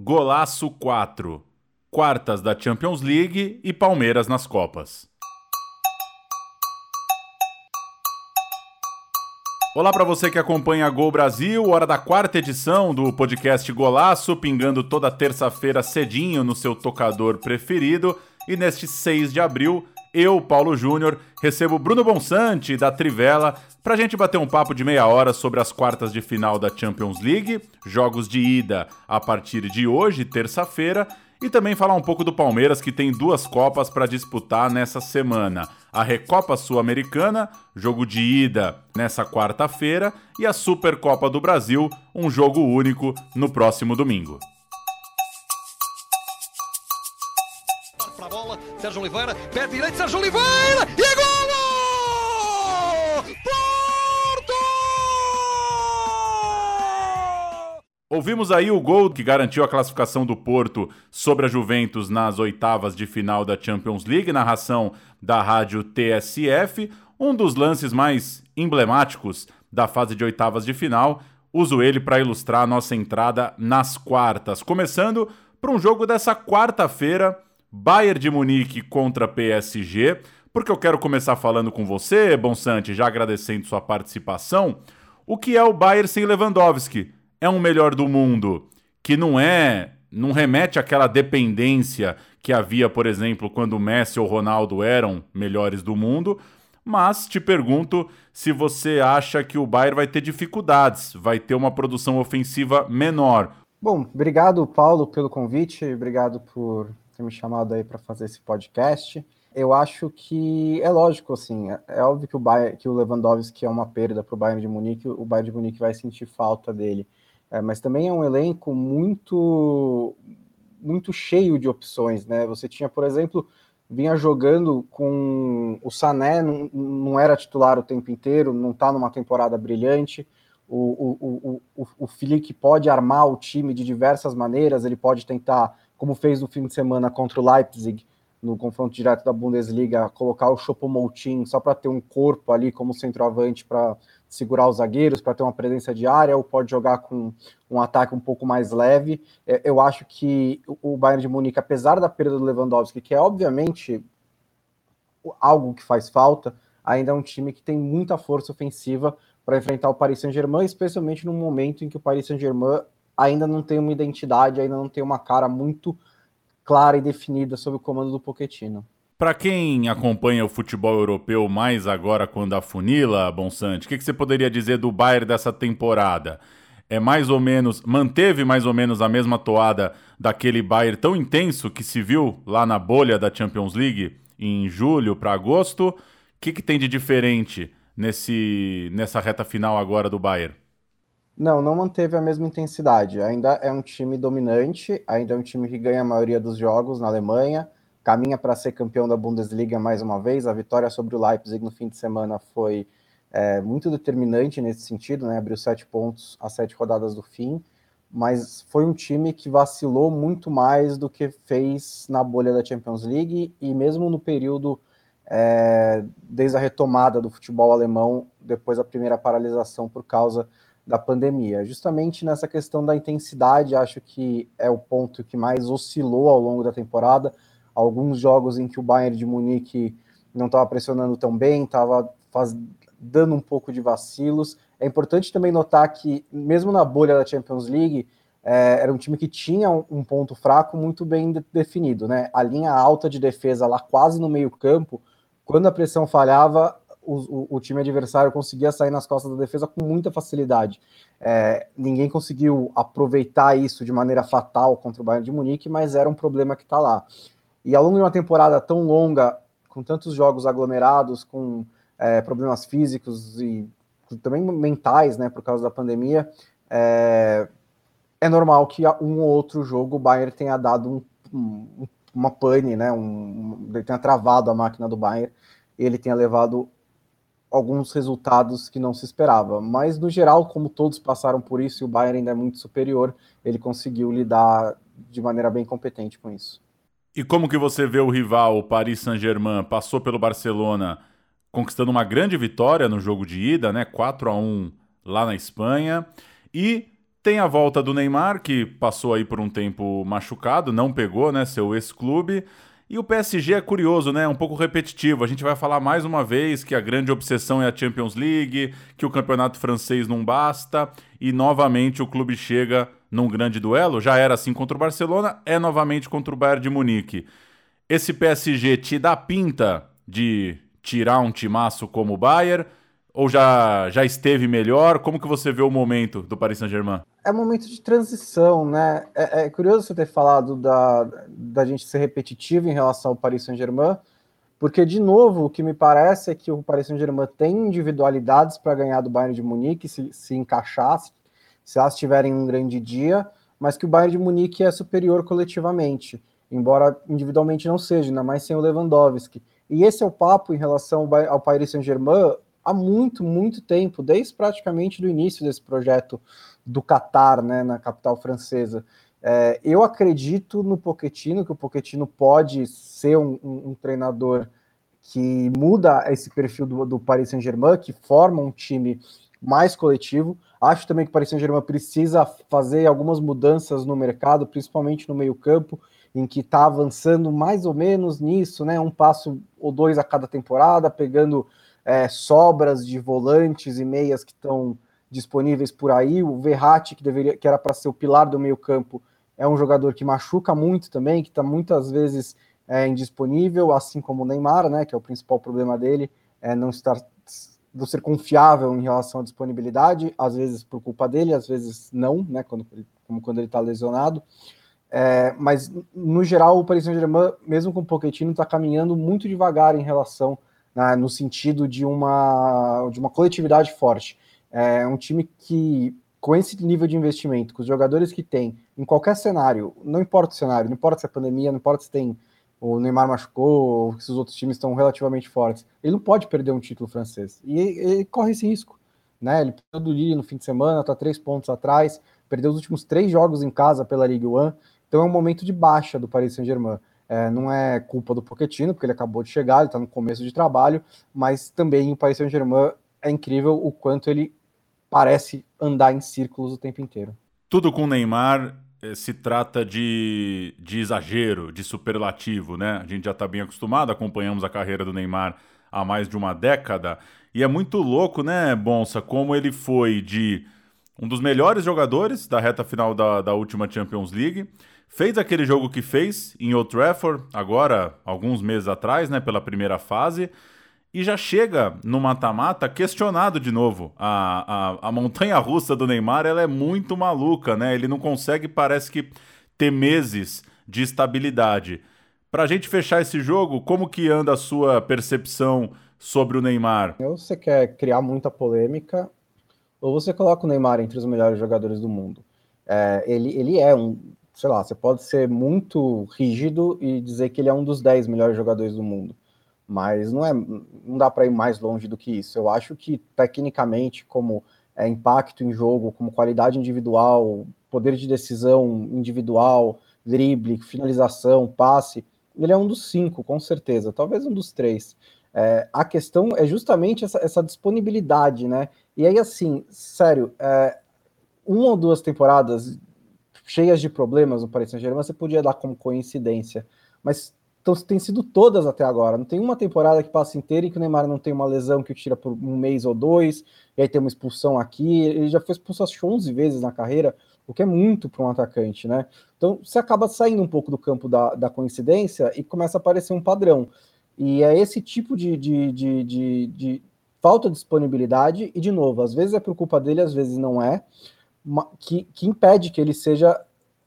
Golaço 4. Quartas da Champions League e Palmeiras nas Copas. Olá para você que acompanha a Gol Brasil, hora da quarta edição do podcast Golaço, pingando toda terça-feira cedinho no seu tocador preferido. E neste 6 de abril, eu, Paulo Júnior, recebo Bruno Bonsante da Trivela para a gente bater um papo de meia hora sobre as quartas de final da Champions League, jogos de ida a partir de hoje, terça-feira, e também falar um pouco do Palmeiras que tem duas Copas para disputar nessa semana: a Recopa Sul-Americana, jogo de ida nessa quarta-feira, e a Supercopa do Brasil, um jogo único no próximo domingo. Sérgio Oliveira, pé direito, Sérgio Oliveira e é golo! Porto! Ouvimos aí o gol que garantiu a classificação do Porto sobre a Juventus nas oitavas de final da Champions League, narração da rádio TSF, um dos lances mais emblemáticos da fase de oitavas de final. Uso ele para ilustrar a nossa entrada nas quartas, começando por um jogo dessa quarta-feira Bayern de Munique contra PSG, porque eu quero começar falando com você, Bonsante, já agradecendo sua participação. O que é o Bayern sem Lewandowski? É um melhor do mundo que não é, não remete àquela dependência que havia, por exemplo, quando o Messi ou o Ronaldo eram melhores do mundo, mas te pergunto se você acha que o Bayern vai ter dificuldades, vai ter uma produção ofensiva menor. Bom, obrigado, Paulo, pelo convite, obrigado por ter me chamado aí para fazer esse podcast. Eu acho que é lógico, assim, é, é óbvio que o, Bayern, que o Lewandowski é uma perda para o Bayern de Munique, o Bayern de Munique vai sentir falta dele. É, mas também é um elenco muito muito cheio de opções, né? Você tinha, por exemplo, vinha jogando com o Sané, não, não era titular o tempo inteiro, não está numa temporada brilhante. O, o, o, o, o pode armar o time de diversas maneiras, ele pode tentar como fez no fim de semana contra o Leipzig, no confronto direto da Bundesliga, colocar o Choupo-Moting só para ter um corpo ali como centroavante para segurar os zagueiros, para ter uma presença diária, ou pode jogar com um ataque um pouco mais leve. É, eu acho que o Bayern de Munique, apesar da perda do Lewandowski, que é obviamente algo que faz falta, ainda é um time que tem muita força ofensiva para enfrentar o Paris Saint-Germain, especialmente no momento em que o Paris Saint-Germain ainda não tem uma identidade, ainda não tem uma cara muito clara e definida sob o comando do Pochettino. Para quem acompanha o futebol europeu mais agora quando a funila, Bonsante, o que, que você poderia dizer do Bayern dessa temporada? É mais ou menos, manteve mais ou menos a mesma toada daquele Bayern tão intenso que se viu lá na bolha da Champions League em julho para agosto. O que, que tem de diferente nesse, nessa reta final agora do Bayern? Não, não manteve a mesma intensidade. Ainda é um time dominante, ainda é um time que ganha a maioria dos jogos na Alemanha, caminha para ser campeão da Bundesliga mais uma vez. A vitória sobre o Leipzig no fim de semana foi é, muito determinante nesse sentido, né? Abriu sete pontos a sete rodadas do fim, mas foi um time que vacilou muito mais do que fez na bolha da Champions League e mesmo no período é, desde a retomada do futebol alemão depois da primeira paralisação por causa da pandemia. Justamente nessa questão da intensidade, acho que é o ponto que mais oscilou ao longo da temporada. Alguns jogos em que o Bayern de Munique não estava pressionando tão bem, estava dando um pouco de vacilos. É importante também notar que, mesmo na bolha da Champions League, é, era um time que tinha um, ponto fraco muito bem de, definido, né? A linha alta de defesa lá quase no meio-campo, quando a pressão falhava, o, o, time adversário conseguia sair nas costas da defesa com muita facilidade. É, ninguém conseguiu aproveitar isso de maneira fatal contra o Bayern de Munique, mas era um problema que está lá. E ao longo de uma temporada tão longa, com tantos jogos aglomerados, com é, problemas físicos e também mentais, né, por causa da pandemia, é, é normal que um ou outro jogo o Bayern tenha dado um, um, uma pane, né, um, tenha travado a máquina do Bayern, ele tenha levado alguns resultados que não se esperava. Mas, no geral, como todos passaram por isso e o Bayern ainda é muito superior, ele conseguiu lidar de maneira bem competente com isso. E como que você vê o rival, o Paris Saint-Germain, passou pelo Barcelona conquistando uma grande vitória no jogo de ida, né? 4 a 1 lá na Espanha, e Tem a volta do Neymar, que passou aí por um tempo machucado, não pegou, né, seu ex-clube. E o PSG é curioso, né? Um pouco repetitivo. A gente vai falar mais uma vez que a grande obsessão é a Champions League, que o campeonato francês não basta, e novamente o clube chega num grande duelo. Já era assim contra o Barcelona, é novamente contra o Bayern de Munique. Esse PSG te dá pinta de tirar um timaço como o Bayern? Ou já, já esteve melhor? Como que você vê o momento do Paris Saint-Germain? É um momento de transição, né? É, é, curioso você ter falado da, da gente ser repetitivo em relação ao Paris Saint-Germain, porque, de novo, o que me parece é que o Paris Saint-Germain tem individualidades para ganhar do Bayern de Munique, se, se encaixar, se elas tiverem um grande dia, mas que o Bayern de Munique é superior coletivamente, embora individualmente não seja, ainda mais sem o Lewandowski. E esse é o papo em relação ao Paris Saint-Germain há muito, muito tempo, desde praticamente do início desse projeto do Qatar, né, na capital francesa. É, eu acredito no Pochettino, que o Pochettino pode ser um, um, um treinador que muda esse perfil do, do Paris Saint-Germain, que forma um time mais coletivo. Acho também que o Paris Saint-Germain precisa fazer algumas mudanças no mercado, principalmente no meio-campo, em que está avançando mais ou menos nisso, né? Um passo ou dois a cada temporada, pegando é, sobras de volantes e meias que estão disponíveis por aí. O Verratti, que deveria, que era para ser o pilar do meio-campo, é um jogador que machuca muito também, que está muitas vezes é, indisponível, assim como o Neymar, né? Que é o principal problema dele, é não estar não ser confiável em relação à disponibilidade, às vezes por culpa dele, às vezes não, né? Quando, como quando ele está lesionado. É, mas no geral o Paris Saint-Germain, mesmo com o Pochettino, está caminhando muito devagar em relação né, no sentido de uma, de uma coletividade forte. É um time que, com esse nível de investimento, com os jogadores que tem, em qualquer cenário, não importa o cenário, não importa se é pandemia, não importa se tem o Neymar machucou, ou se os outros times estão relativamente fortes, ele não pode perder um título francês. E ele, corre esse risco. Né? Ele perdeu do Lille no fim de semana, está três pontos atrás, perdeu os últimos três jogos em casa pela Ligue 1, então é um momento de baixa do Paris Saint-Germain. É, não é culpa do Pochettino, porque ele acabou de chegar, ele está no começo de trabalho, mas também o Paris Saint-Germain é incrível o quanto ele parece andar em círculos o tempo inteiro. Tudo com o Neymar eh, se trata de, de exagero, de superlativo, né? A gente já está bem acostumado, acompanhamos a carreira do Neymar há mais de uma década, e é muito louco, né, Bonsa, como ele foi de um dos melhores jogadores da reta final da, da última Champions League Fez aquele jogo que fez em Old Trafford, agora, alguns meses atrás, né, pela primeira fase, e já chega no mata-mata questionado de novo. A, a, a montanha russa do Neymar ela é muito maluca, né? Ele não consegue, parece que, ter meses de estabilidade. Para a gente fechar esse jogo, como que anda a sua percepção sobre o Neymar? Ou você quer criar muita polêmica, ou você coloca o Neymar entre os melhores jogadores do mundo. É, ele, ele é um sei lá, você pode ser muito rígido e dizer que ele é um dos 10 melhores jogadores do mundo, mas não é, não dá para ir mais longe do que isso. Eu acho que tecnicamente, como é, impacto em jogo, como qualidade individual, poder de decisão individual, drible, finalização, passe, ele é um dos cinco, com certeza, talvez um dos três. É, a questão é justamente essa, essa, disponibilidade, né? E aí, assim, sério, é, uma ou duas temporadas cheias de problemas no Paris Saint-Germain, você podia dar como coincidência. Mas então, tem sido todas até agora. Não tem uma temporada que passa inteira e que o Neymar não tem uma lesão que o tira por um mês ou dois, e aí tem uma expulsão aqui. Ele já foi expulso acho 11 vezes na carreira, o que é muito para um atacante, né? Então você acaba saindo um pouco do campo da, da coincidência e começa a aparecer um padrão. E é esse tipo de, de, de, de, de falta de disponibilidade, e de novo, às vezes é por culpa dele, às vezes não é que, que impede que ele seja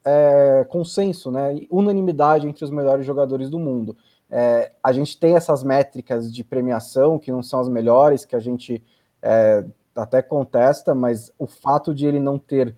é, consenso, né, unanimidade entre os melhores jogadores do mundo. É, a gente tem essas métricas de premiação que não são as melhores, que a gente é, até contesta, mas o fato de ele não ter,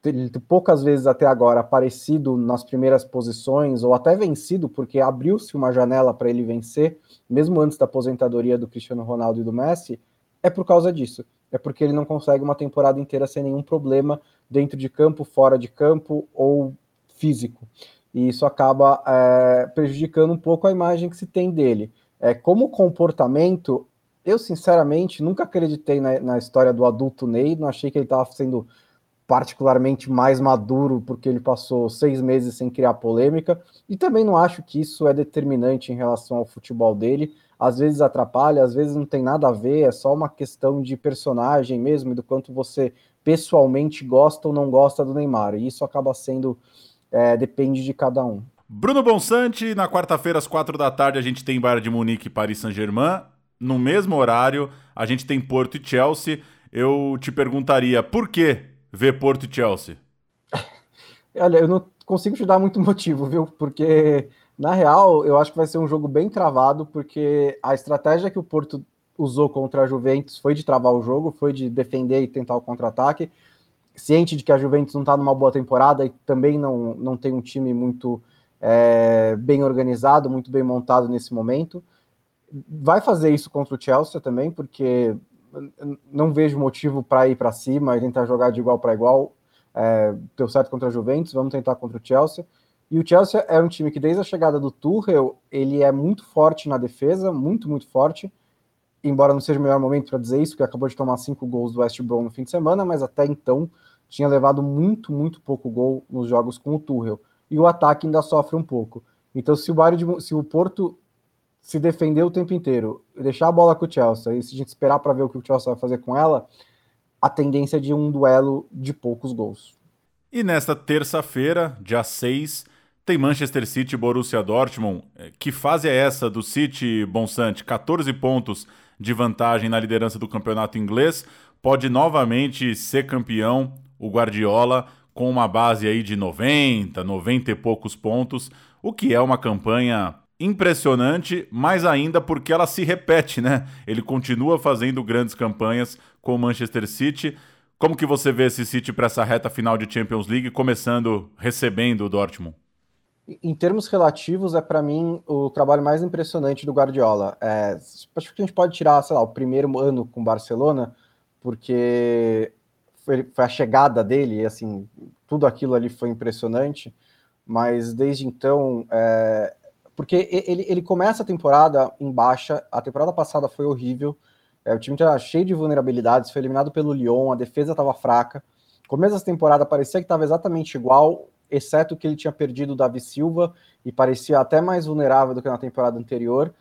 ter poucas vezes até agora aparecido nas primeiras posições ou até vencido, porque abriu-se uma janela para ele vencer, mesmo antes da aposentadoria do Cristiano Ronaldo e do Messi, é por causa disso é porque ele não consegue uma temporada inteira sem nenhum problema dentro de campo, fora de campo ou físico. E isso acaba é, prejudicando um pouco a imagem que se tem dele. É, como comportamento, eu sinceramente nunca acreditei na, na história do adulto Ney, não achei que ele estava sendo particularmente mais maduro, porque ele passou seis meses sem criar polêmica, e também não acho que isso é determinante em relação ao futebol dele. Às vezes atrapalha, às vezes não tem nada a ver, é só uma questão de personagem mesmo, do quanto você pessoalmente gosta ou não gosta do Neymar. E isso acaba sendo, é, depende de cada um. Bruno Bonsante, na quarta-feira, às quatro da tarde, a gente tem Bayern de Munique e Paris Saint-Germain. No mesmo horário, a gente tem Porto e Chelsea. Eu te perguntaria, por que ver Porto e Chelsea? Olha, eu não consigo te dar muito motivo, viu? Porque, na real, eu acho que vai ser um jogo bem travado, porque a estratégia que o Porto usou contra a Juventus foi de travar o jogo, foi de defender e tentar o contra-ataque. Ciente de que a Juventus não está numa boa temporada e também não, não tem um time muito é, bem organizado, muito bem montado nesse momento. Vai fazer isso contra o Chelsea também, porque não vejo motivo para ir para cima e tentar jogar de igual para igual. É, deu certo contra a Juventus, vamos tentar contra o Chelsea. E o Chelsea é um time que, desde a chegada do Tuchel, ele é muito forte na defesa, muito, muito forte. Embora não seja o melhor momento para dizer isso, que acabou de tomar cinco gols do West Brom no fim de semana, mas até então tinha levado muito, muito pouco gol nos jogos com o Tuchel. E o ataque ainda sofre um pouco. Então, se o, Bayern de, se o Porto se defender o tempo inteiro, deixar a bola com o Chelsea e se a gente esperar para ver o que o Chelsea vai fazer com ela, a tendência é de um duelo de poucos gols. E nesta terça-feira, dia 6, tem Manchester City e Borussia Dortmund. É, que fase é essa do City, Bonsante? 14 pontos de vantagem na liderança do campeonato inglês. Pode novamente ser campeão o Guardiola com uma base aí de 90, 90 e poucos pontos, o que é uma campanha impressionante, mais ainda porque ela se repete, né? Ele continua fazendo grandes campanhas com o Manchester City. Como que você vê esse City para essa reta final de Champions League, começando recebendo o Dortmund? Em termos relativos, é para mim o trabalho mais impressionante do Guardiola. É, acho que a gente pode tirar, sei lá, o primeiro ano com o Barcelona, porque foi, a chegada dele, assim, tudo aquilo ali foi impressionante. Mas desde então, é, porque ele, ele começa a temporada em baixa, a temporada passada foi horrível, é, o time estava cheio de vulnerabilidades, foi eliminado pelo Lyon, a defesa estava fraca. Começo dessa temporada parecia que estava exatamente igual, exceto que ele tinha perdido o Davi Silva e parecia até mais vulnerável do que na temporada anterior.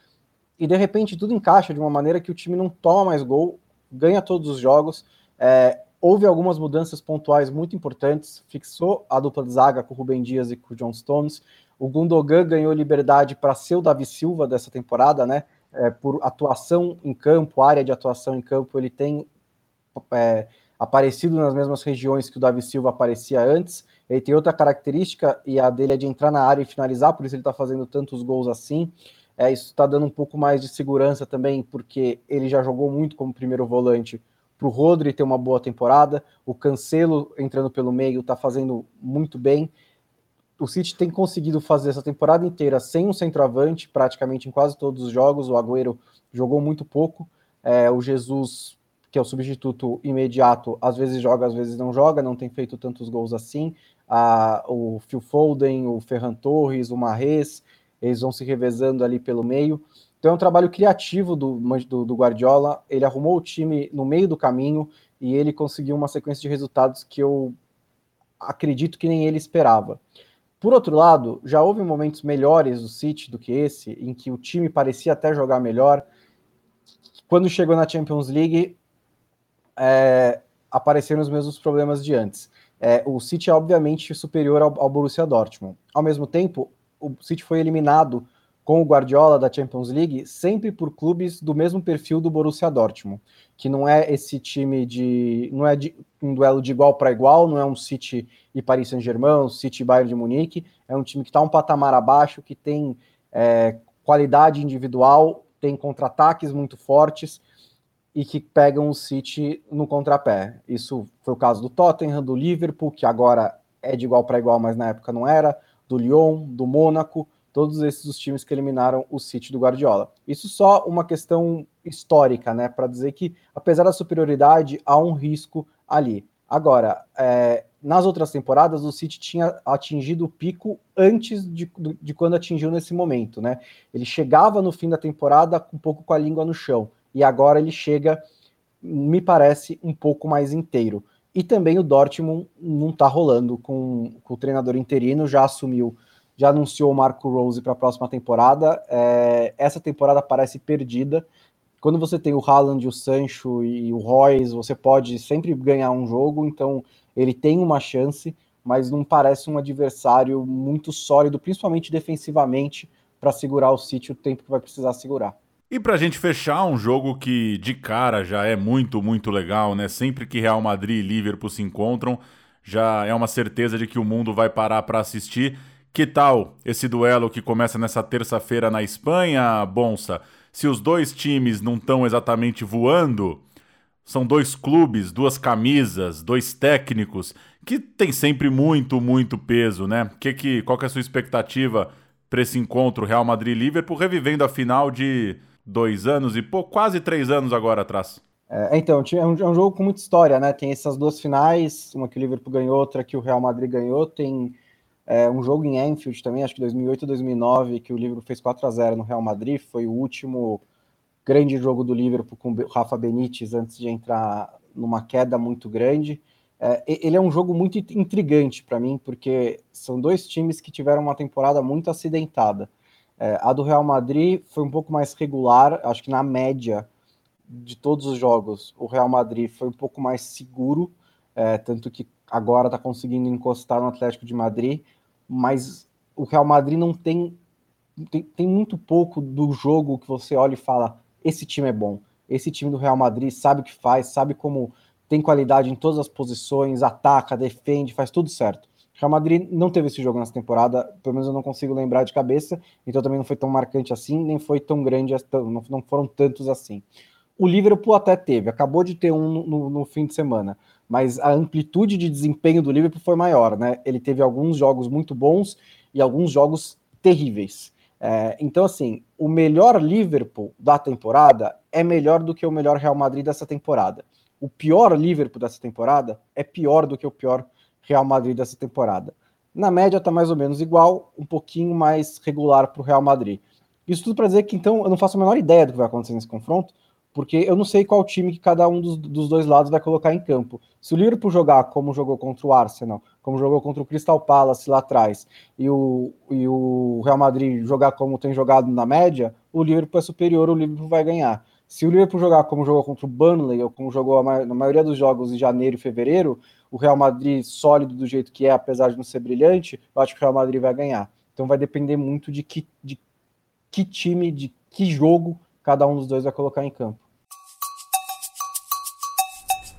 E de repente tudo encaixa de uma maneira que o time não toma mais gol, ganha todos os jogos. É, houve algumas mudanças pontuais muito importantes, fixou a dupla de zaga com o Rubem Dias e com o John Stones. O Gundogan ganhou liberdade para ser o Davi Silva dessa temporada, né? É, por atuação em campo, área de atuação em campo, ele tem é, aparecido nas mesmas regiões que o Davi Silva aparecia antes. Ele tem outra característica e a dele é de entrar na área e finalizar, por isso ele está fazendo tantos gols assim. É, isso está dando um pouco mais de segurança também, porque ele já jogou muito como primeiro volante para o Rodri ter uma boa temporada. O Cancelo entrando pelo meio está fazendo muito bem o City tem conseguido fazer essa temporada inteira sem um centroavante, praticamente em quase todos os jogos. O Agüero jogou muito pouco. É, o Jesus, que é o substituto imediato, às vezes joga, às vezes não joga, não tem feito tantos gols assim. Ah, o Phil Foden, o Ferran Torres, o Marres, eles vão se revezando ali pelo meio. Então é um trabalho criativo do, do, do Guardiola. Ele arrumou o time no meio do caminho e ele conseguiu uma sequência de resultados que eu acredito que nem ele esperava. Por outro lado, já houve momentos melhores do City do que esse, em que o time parecia até jogar melhor. Quando chegou na Champions League, é, apareceram os mesmos problemas de antes. É, o City é obviamente superior ao, ao Borussia Dortmund. Ao mesmo tempo, o City foi eliminado com o Guardiola da Champions League, sempre por clubes do mesmo perfil do Borussia Dortmund, que não é esse time de. não é de, um duelo de igual para igual, não é um City e Paris Saint-Germain, City e Bayern de Munique, é um time que está um patamar abaixo, que tem é, qualidade individual, tem contra-ataques muito fortes e que pegam o City no contrapé. Isso foi o caso do Tottenham, do Liverpool, que agora é de igual para igual, mas na época não era, do Lyon, do Mônaco todos esses os times que eliminaram o City do Guardiola. Isso só uma questão histórica, né, para dizer que apesar da superioridade há um risco ali. Agora, é, nas outras temporadas o City tinha atingido o pico antes de, de quando atingiu nesse momento, né? Ele chegava no fim da temporada um pouco com a língua no chão e agora ele chega, me parece, um pouco mais inteiro. E também o Dortmund não está rolando com, com, o treinador interino, já assumiu, já anunciou o Marco Rose para a próxima temporada. É, essa temporada parece perdida. Quando você tem o Haaland, o Sancho e o Royce, você pode sempre ganhar um jogo, então ele tem uma chance, mas não parece um adversário muito sólido, principalmente defensivamente, para segurar o City o tempo que vai precisar segurar. E para a gente fechar, um jogo que de cara já é muito, muito legal, né? Sempre que Real Madrid e Liverpool se encontram, já é uma certeza de que o mundo vai parar para assistir. Que tal esse duelo que começa nessa terça-feira na Espanha, Bonsa? Se os dois times não estão exatamente voando, são dois clubes, duas camisas, dois técnicos que tem sempre muito, muito peso, né? Que que, qual que é a sua expectativa para esse encontro Real Madrid-Liverpool, revivendo a final de dois anos e pô, quase três anos agora atrás. É, então, é um, é um, jogo com muita história, né? Tem essas duas finais, uma que o Liverpool ganhou, outra que o Real Madrid ganhou. Tem é, um jogo em Anfield também, acho que 2008 2009, que o Liverpool fez 4 a 0 no Real Madrid. Foi o último grande jogo do Liverpool com o Rafa Benítez antes de entrar numa queda muito grande. É, ele é um jogo muito intrigante para mim, porque são dois times que tiveram uma temporada muito acidentada. É, a do Real Madrid foi um pouco mais regular, acho que na média de todos os jogos, o Real Madrid foi um pouco mais seguro, é, tanto que agora está conseguindo encostar no Atlético de Madrid, mas o Real Madrid não tem, tem, tem muito pouco do jogo que você olha e fala: esse time é bom, esse time do Real Madrid sabe o que faz, sabe como tem qualidade em todas as posições, ataca, defende, faz tudo certo. Real Madrid não teve esse jogo nessa temporada, pelo menos eu não consigo lembrar de cabeça, então também não foi tão marcante assim, nem foi tão grande, não foram tantos assim. O Liverpool até teve, acabou de ter um no, no fim de semana, mas a amplitude de desempenho do Liverpool foi maior, né? Ele teve alguns jogos muito bons e alguns jogos terríveis. É, então, assim, o melhor Liverpool da temporada é melhor do que o melhor Real Madrid dessa temporada. O pior Liverpool dessa temporada é pior do que o pior Real Madrid dessa temporada. Na média está mais ou menos igual, um pouquinho mais regular para o Real Madrid. Isso tudo para dizer que então eu não faço a menor ideia do que vai acontecer nesse confronto, porque eu não sei qual time que cada um dos, dos dois lados vai colocar em campo. Se o Liverpool jogar como jogou contra o Arsenal, como jogou contra o Crystal Palace lá atrás, e o, e o Real Madrid jogar como tem jogado na média, o Liverpool é superior, o Liverpool vai ganhar. Se o Liverpool jogar como jogou contra o Burnley, ou como jogou na maioria dos jogos em janeiro e fevereiro, o Real Madrid sólido do jeito que é, apesar de não ser brilhante, eu acho que o Real Madrid vai ganhar. Então vai depender muito de que, de que time, de que jogo cada um dos dois vai colocar em campo.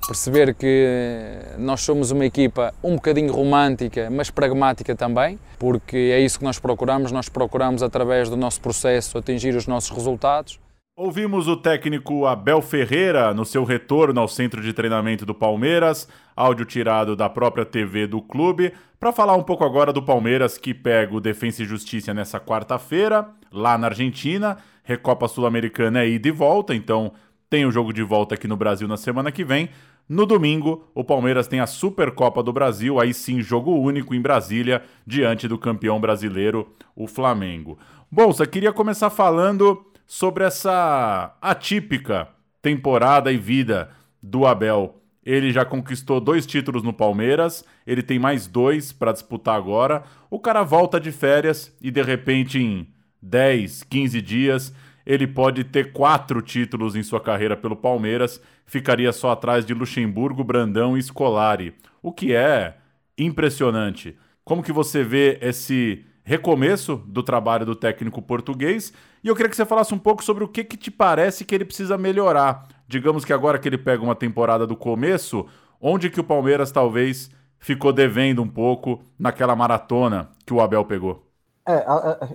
Perceber que nós somos uma equipa um bocadinho romântica, mas pragmática também, porque é isso que nós procuramos. Nós procuramos, através do nosso processo, atingir os nossos resultados Ouvimos o técnico Abel Ferreira no seu retorno ao centro de treinamento do Palmeiras, áudio tirado da própria TV do clube, para falar um pouco agora do Palmeiras que pega o Defensa e Justiça nessa quarta-feira, lá na Argentina. Recopa Sul-Americana é ida e volta, então tem o jogo de volta aqui no Brasil na semana que vem. No domingo, o Palmeiras tem a Supercopa do Brasil, aí sim, jogo único em Brasília, diante do campeão brasileiro, o Flamengo. Bom, só queria começar falando sobre essa atípica temporada e vida do Abel. Ele já conquistou dois títulos no Palmeiras, ele tem mais dois para disputar agora. O cara volta de férias e de repente em 10, 15 dias ele pode ter quatro títulos em sua carreira pelo Palmeiras, ficaria só atrás de Luxemburgo, Brandão e Scolari, o que é impressionante. Como que você vê esse recomeço do trabalho do técnico português. E eu queria que você falasse um pouco sobre o que, que te parece que ele precisa melhorar. Digamos que agora que ele pega uma temporada do começo, onde que o Palmeiras talvez ficou devendo um pouco naquela maratona que o Abel pegou? É,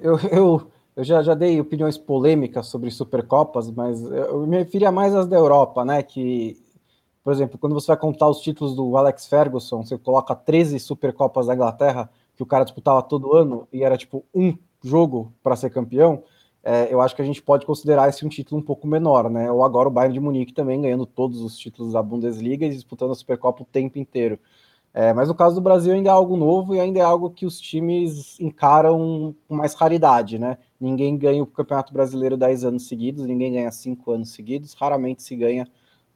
eu, eu, eu já, já dei opiniões polêmicas sobre Supercopas, mas eu me referia mais às da Europa, né? Que, por exemplo, quando você vai contar os títulos do Alex Ferguson, você coloca 13 Supercopas da Inglaterra, que o cara disputava todo ano e era tipo um jogo para ser campeão, é, eu acho que a gente pode considerar esse um título um pouco menor, né? Ou agora o Bayern de Munique também ganhando todos os títulos da Bundesliga e disputando a Supercopa o tempo inteiro. É, mas no caso do Brasil ainda é algo novo e ainda é algo que os times encaram com mais raridade, né? Ninguém ganha o Campeonato Brasileiro 10 anos seguidos, ninguém ganha 5 anos seguidos, raramente se ganha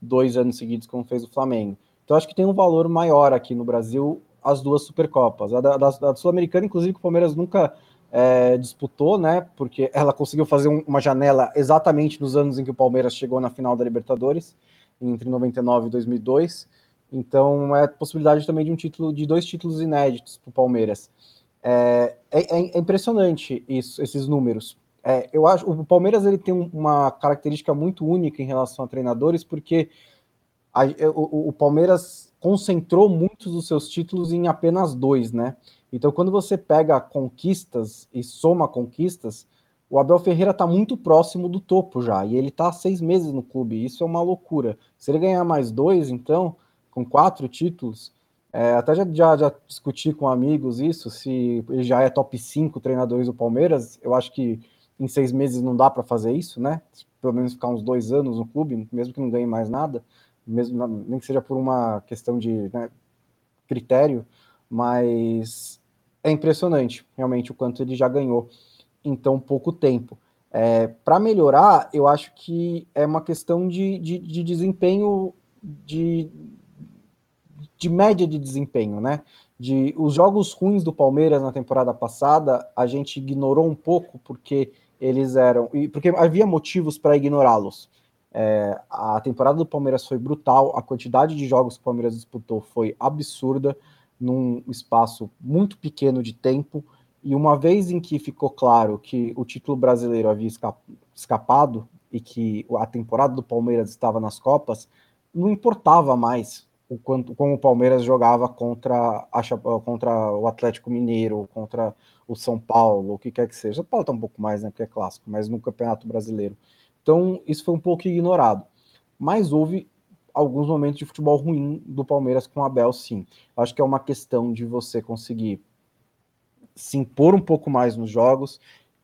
dois anos seguidos, como fez o Flamengo. Então acho que tem um valor maior aqui no Brasil as duas Supercopas. A da, da, da Sul-Americana, inclusive, que o Palmeiras nunca é, disputou, né? Porque ela conseguiu fazer um, uma janela exatamente nos anos em que o Palmeiras chegou na final da Libertadores, entre 99 e 2002. Então é possibilidade também de um título, de dois títulos inéditos para o Palmeiras. É, é, é, impressionante isso, esses números. É, eu acho o Palmeiras ele tem uma característica muito única em relação a treinadores, porque a, o, o Palmeiras concentrou muitos dos seus títulos em apenas dois, né? Então, quando você pega conquistas e soma conquistas, o Abel Ferreira está muito próximo do topo já, e ele está seis meses no clube, isso é uma loucura. Se ele ganhar mais dois, então, com quatro títulos, é, até já, já, já, discuti com amigos isso, se ele já é top 5 treinadores do Palmeiras, eu acho que em seis meses não dá para fazer isso, né? Pelo menos ficar uns dois anos no clube, mesmo que não ganhe mais nada mesmo nem que seja por uma questão de né, critério, mas é impressionante realmente o quanto ele já ganhou em tão pouco tempo. É, Para melhorar, eu acho que é uma questão de, de, de desempenho, de, de média de desempenho, né? De os jogos ruins do Palmeiras na temporada passada, a gente ignorou um pouco porque eles eram, porque havia motivos para ignorá-los. É, a temporada do Palmeiras foi brutal, a quantidade de jogos que o Palmeiras disputou foi absurda, num espaço muito pequeno de tempo. E uma vez em que ficou claro que o título brasileiro havia escapado e que a temporada do Palmeiras estava nas Copas, não importava mais o quanto como o Palmeiras jogava contra, a, contra o Atlético Mineiro, contra o São Paulo, o que quer que seja. Paulo tá um pouco mais, né, porque é clássico, mas no Campeonato Brasileiro. Então, isso foi um pouco ignorado. Mas houve alguns momentos de futebol ruim do Palmeiras com o Abel, sim. Acho que é uma questão de você conseguir se impor um pouco mais nos jogos,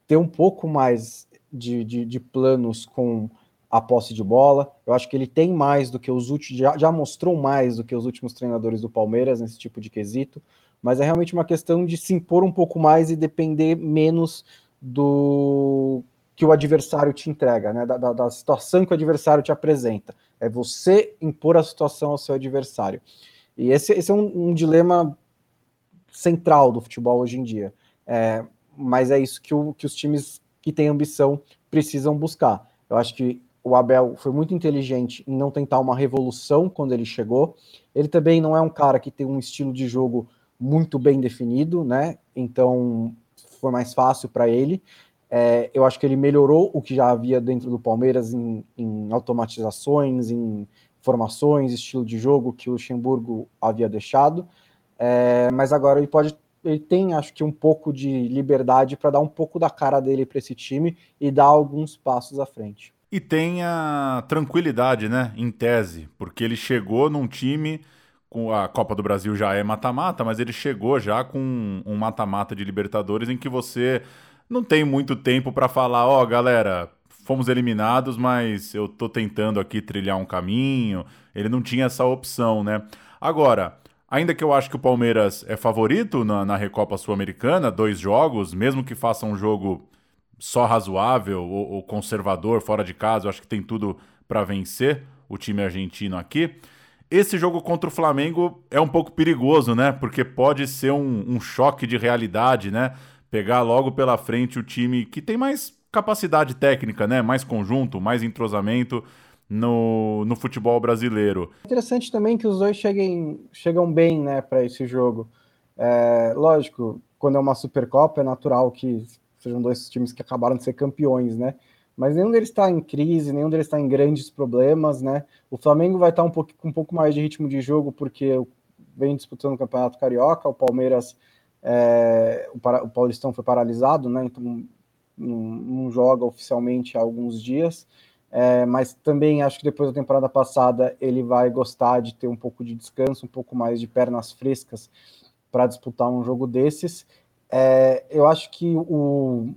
ter um pouco mais de, de, de planos com a posse de bola. Eu acho que ele tem mais do que os últimos, já, já mostrou mais do que os últimos treinadores do Palmeiras nesse tipo de quesito, mas é realmente uma questão de se impor um pouco mais e depender menos do que o adversário te entrega, né? Da, da, da, situação que o adversário te apresenta. É você impor a situação ao seu adversário. E esse, esse é um, um dilema central do futebol hoje em dia. É, mas é isso que, o, que os times que têm ambição precisam buscar. Eu acho que o Abel foi muito inteligente em não tentar uma revolução quando ele chegou. Ele também não é um cara que tem um estilo de jogo muito bem definido, né? Então foi mais fácil para ele. É, eu acho que ele melhorou o que já havia dentro do Palmeiras em, em automatizações, em formações, estilo de jogo que o Luxemburgo havia deixado. É, mas agora ele pode, ele tem, acho que, um pouco de liberdade para dar um pouco da cara dele para esse time e dar alguns passos à frente. E tem a tranquilidade, né, em tese, porque ele chegou num time a Copa do Brasil já é mata-mata, mas ele chegou já com um mata-mata de Libertadores em que você não tem muito tempo para falar, ó, oh, galera, fomos eliminados, mas eu tô tentando aqui trilhar um caminho. Ele não tinha essa opção, né? Agora, ainda que eu acho que o Palmeiras é favorito na, na Recopa Sul-Americana, dois jogos, mesmo que faça um jogo só razoável ou, ou conservador fora de casa, eu acho que tem tudo para vencer o time argentino aqui. Esse jogo contra o Flamengo é um pouco perigoso, né? Porque pode ser um, um choque de realidade, né? Pegar logo pela frente o time que tem mais capacidade técnica, né? Mais conjunto, mais entrosamento no, no futebol brasileiro. Interessante também que os dois cheguem, chegam bem, né, para esse jogo. É, lógico, quando é uma Supercopa é natural que sejam dois times que acabaram de ser campeões, né? Mas nenhum deles está em crise, nenhum deles está em grandes problemas, né? O Flamengo vai estar tá um pouco, com um pouco mais de ritmo de jogo porque vem disputando o Campeonato Carioca, o Palmeiras é, o, o, Paulistão foi paralisado, né? Então não, não joga oficialmente há alguns dias. É, mas também acho que depois da temporada passada ele vai gostar de ter um pouco de descanso, um pouco mais de pernas frescas para disputar um jogo desses. É, eu acho que o,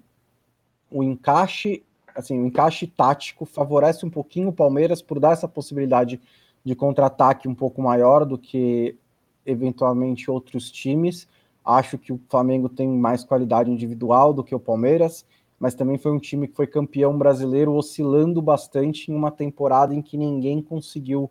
o encaixe, assim, o encaixe tático favorece um pouquinho o Palmeiras por dar essa possibilidade de contra-ataque um pouco maior do que eventualmente outros times. Acho que o Flamengo tem mais qualidade individual do que o Palmeiras, mas também foi um time que foi campeão brasileiro oscilando bastante em uma temporada em que ninguém conseguiu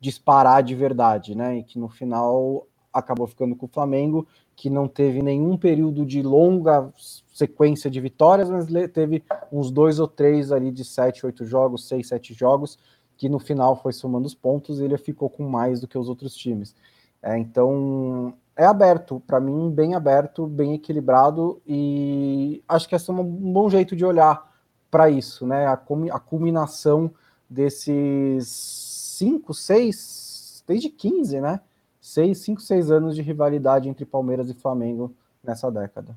disparar de verdade, né? E que no final acabou ficando com o Flamengo, que não teve nenhum período de longa sequência de vitórias, mas teve uns dois ou três ali de sete, oito jogos, seis, sete jogos, que no final foi somando os pontos e ele ficou com mais do que os outros times. É, então é aberto, para mim, bem aberto, bem equilibrado, e acho que esse é um bom jeito de olhar para isso, né? A, a culminação desses cinco, seis, desde 15, né? Seis, cinco, seis anos de rivalidade entre Palmeiras e Flamengo nessa década.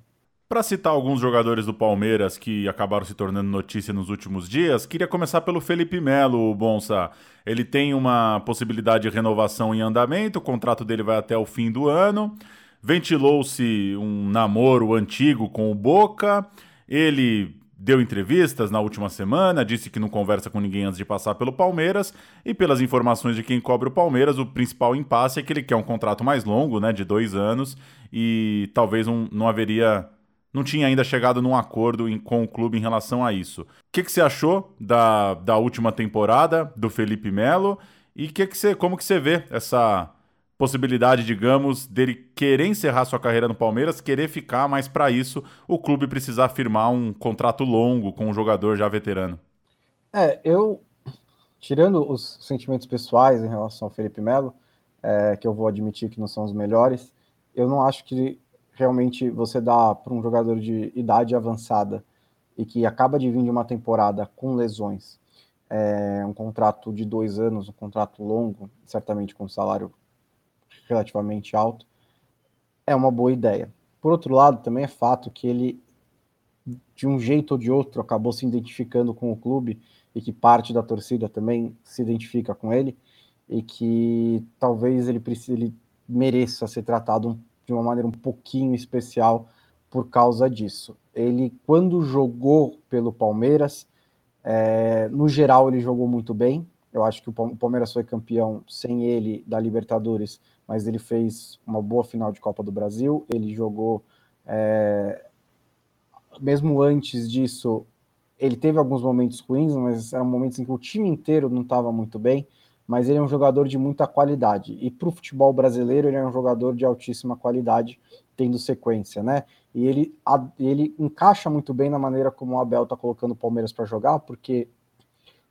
Para citar alguns jogadores do Palmeiras que acabaram se tornando notícia nos últimos dias, queria começar pelo Felipe Melo, Bonsa. Ele tem uma possibilidade de renovação em andamento, o contrato dele vai até o fim do ano. Ventilou-se um namoro antigo com o Boca. Ele deu entrevistas na última semana, disse que não conversa com ninguém antes de passar pelo Palmeiras, e pelas informações de quem cobre o Palmeiras, o principal impasse é que ele quer um contrato mais longo, né, de dois anos, e talvez um, não haveria não tinha ainda chegado num acordo em, com o clube em relação a isso. O que, que você achou da, da última temporada do Felipe Melo e que que você, como que você vê essa possibilidade, digamos, dele querer encerrar sua carreira no Palmeiras, querer ficar, mas para isso o clube precisar firmar um contrato longo com um jogador já veterano? É, eu, tirando os sentimentos pessoais em relação ao Felipe Melo, é, que eu vou admitir que não são os melhores, eu não acho que realmente você dá para um jogador de idade avançada e que acaba de vir de uma temporada com lesões, é, um contrato de dois anos, um contrato longo, certamente com um salário relativamente alto, é uma boa ideia. Por outro lado, também é fato que ele, de um jeito ou de outro, acabou se identificando com o clube e que parte da torcida também se identifica com ele e que talvez ele precise, ele mereça ser tratado um de uma maneira um pouquinho especial por causa disso. Ele, quando jogou pelo Palmeiras, é, no geral ele jogou muito bem. Eu acho que o Palmeiras foi campeão sem ele da Libertadores, mas ele fez uma boa final de Copa do Brasil. Ele jogou, é, mesmo antes disso, ele teve alguns momentos ruins, mas eram momentos em que o time inteiro não estava muito bem mas ele é um jogador de muita qualidade. E para o futebol brasileiro, ele é um jogador de altíssima qualidade, tendo sequência, né? E ele, ele encaixa muito bem na maneira como o Abel está colocando o Palmeiras para jogar, porque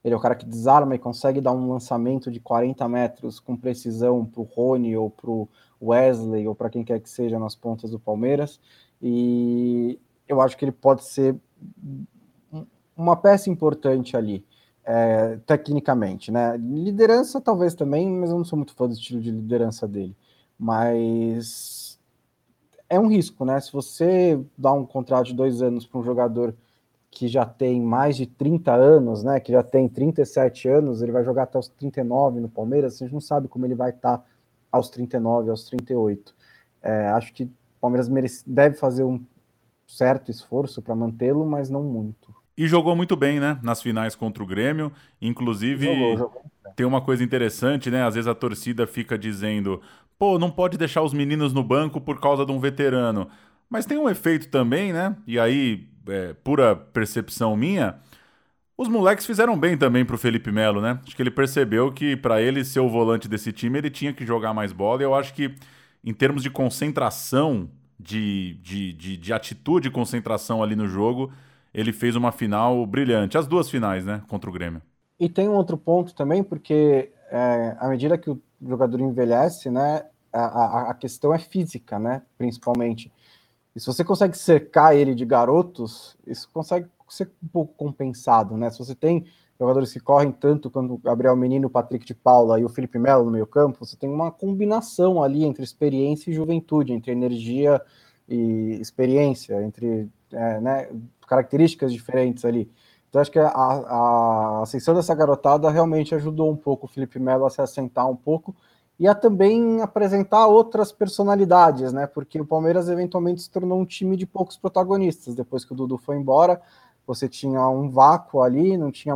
ele é o cara que desarma e consegue dar um lançamento de 40 metros com precisão para o Rony ou para o Wesley ou para quem quer que seja nas pontas do Palmeiras. E eu acho que ele pode ser uma peça importante ali é, tecnicamente, né? Liderança talvez também, mas eu não sou muito fã do estilo de liderança dele. Mas é um risco, né? Se você dá um contrato de dois anos para um jogador que já tem mais de 30 anos, né? Que já tem 37 anos, ele vai jogar até os 39 no Palmeiras, a gente não sabe como ele vai estar tá aos 39, aos 38. É, acho que o Palmeiras merece, deve fazer um certo esforço para mantê-lo, mas não muito. E jogou muito bem, né? Nas finais contra o Grêmio. Inclusive, jogou, jogou. tem uma coisa interessante, né? Às vezes a torcida fica dizendo: pô, não pode deixar os meninos no banco por causa de um veterano. Mas tem um efeito também, né? E aí, é, pura percepção minha. Os moleques fizeram bem também pro Felipe Melo, né? Acho que ele percebeu que para ele ser o volante desse time, ele tinha que jogar mais bola. E eu acho que, em termos de concentração, de, de, de, de atitude e concentração ali no jogo, ele fez uma final brilhante. As duas finais, né? Contra o Grêmio. E tem um outro ponto também, porque é, à medida que o jogador envelhece, né? A, a, a, questão é física, né? Principalmente. E se você consegue cercar ele de garotos, isso consegue ser um pouco compensado, né? Se você tem jogadores que correm tanto quanto o Gabriel Menino, o Patrick de Paula e o Felipe Melo no meio campo, você tem uma combinação ali entre experiência e juventude, entre energia e experiência, entre é, né, características diferentes ali. Então, acho que a, a ascensão dessa garotada realmente ajudou um pouco o Felipe Melo a se assentar um pouco e a também apresentar outras personalidades, né? Porque o Palmeiras eventualmente se tornou um time de poucos protagonistas. Depois que o Dudu foi embora, você tinha um vácuo ali, não tinha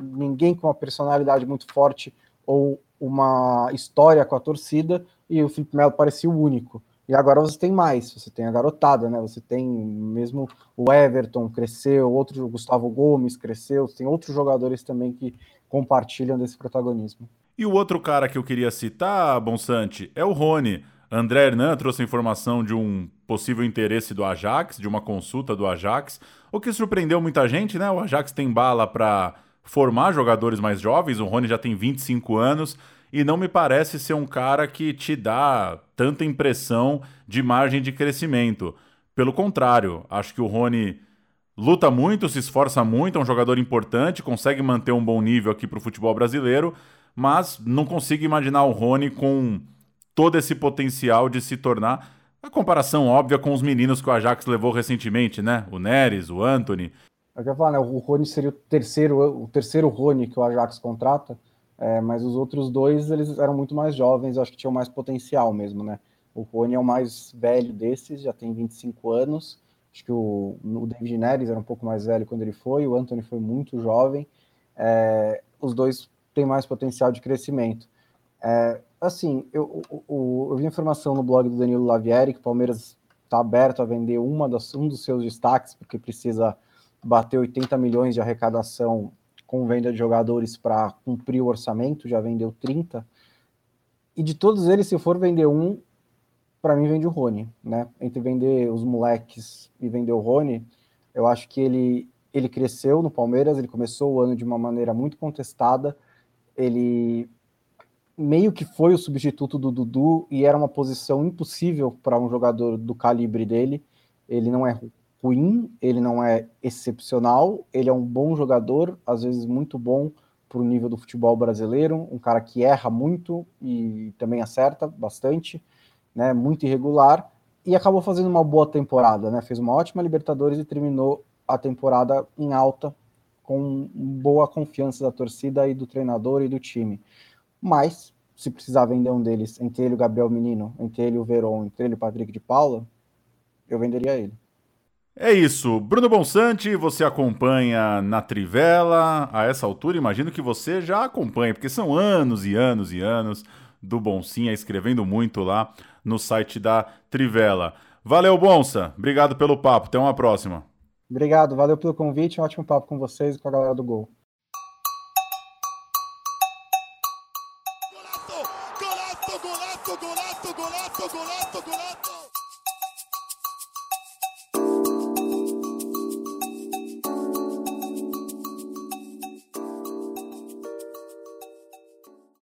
ninguém com uma personalidade muito forte ou uma história com a torcida, e o Felipe Melo parecia o único. E agora você tem mais, você tem a garotada, né? Você tem mesmo o Everton cresceu, outro o Gustavo Gomes cresceu, tem outros jogadores também que compartilham desse protagonismo. E o outro cara que eu queria citar, Bonsante, é o Rony. André Hernan trouxe informação de um possível interesse do Ajax, de uma consulta do Ajax, o que surpreendeu muita gente, né? O Ajax tem bala para formar jogadores mais jovens, o Rony já tem 25 anos e não me parece ser um cara que te dá tanta impressão de margem de crescimento. Pelo contrário, acho que o Rony luta muito, se esforça muito, é um jogador importante, consegue manter um bom nível aqui para o futebol brasileiro, mas não consigo imaginar o Rony com todo esse potencial de se tornar a comparação óbvia com os meninos que o Ajax levou recentemente, né? O Neres, o Anthony. Eu quero falar, né? O Rony seria o terceiro, o terceiro Rony que o Ajax contrata, é, mas os outros dois eles eram muito mais jovens, eu acho que tinham mais potencial mesmo, né? O Rony é o mais velho desses, já tem 25 anos. Acho que o, o David Neres era um pouco mais velho quando ele foi, o Anthony foi muito jovem. É, os dois têm mais potencial de crescimento. É, assim, eu, eu, eu, vi informação no blog do Danilo Lavieri que o Palmeiras está aberto a vender uma das, um dos seus destaques, porque precisa bater 80 milhões de arrecadação com venda de jogadores para cumprir o orçamento, já vendeu 30. E de todos eles, se for vender um, para mim vende o Rony, né? Entre vender os moleques e vender o Rony, eu acho que ele ele cresceu no Palmeiras, ele começou o ano de uma maneira muito contestada, ele meio que foi o substituto do Dudu e era uma posição impossível para um jogador do calibre dele. Ele não é ruim, ele não é excepcional, ele é um bom jogador, às vezes muito bom para o nível do futebol brasileiro, um cara que erra muito e também acerta bastante, né, muito irregular, e acabou fazendo uma boa temporada, né, fez uma ótima Libertadores e terminou a temporada em alta, com boa confiança da torcida e do treinador e do time. Mas, se precisar vender um deles, entre ele o Gabriel Menino, entre ele o Veron, entre ele o Patrick de Paula, eu venderia ele. É isso. Bruno Bonsante, você acompanha na Trivela. A essa altura, imagino que você já acompanha, porque são anos e anos e anos do Boncinha escrevendo muito lá no site da Trivela. Valeu, Bonsa. Obrigado pelo papo. Até uma próxima. Obrigado, valeu pelo convite. Um ótimo papo com vocês e com a galera do Gol.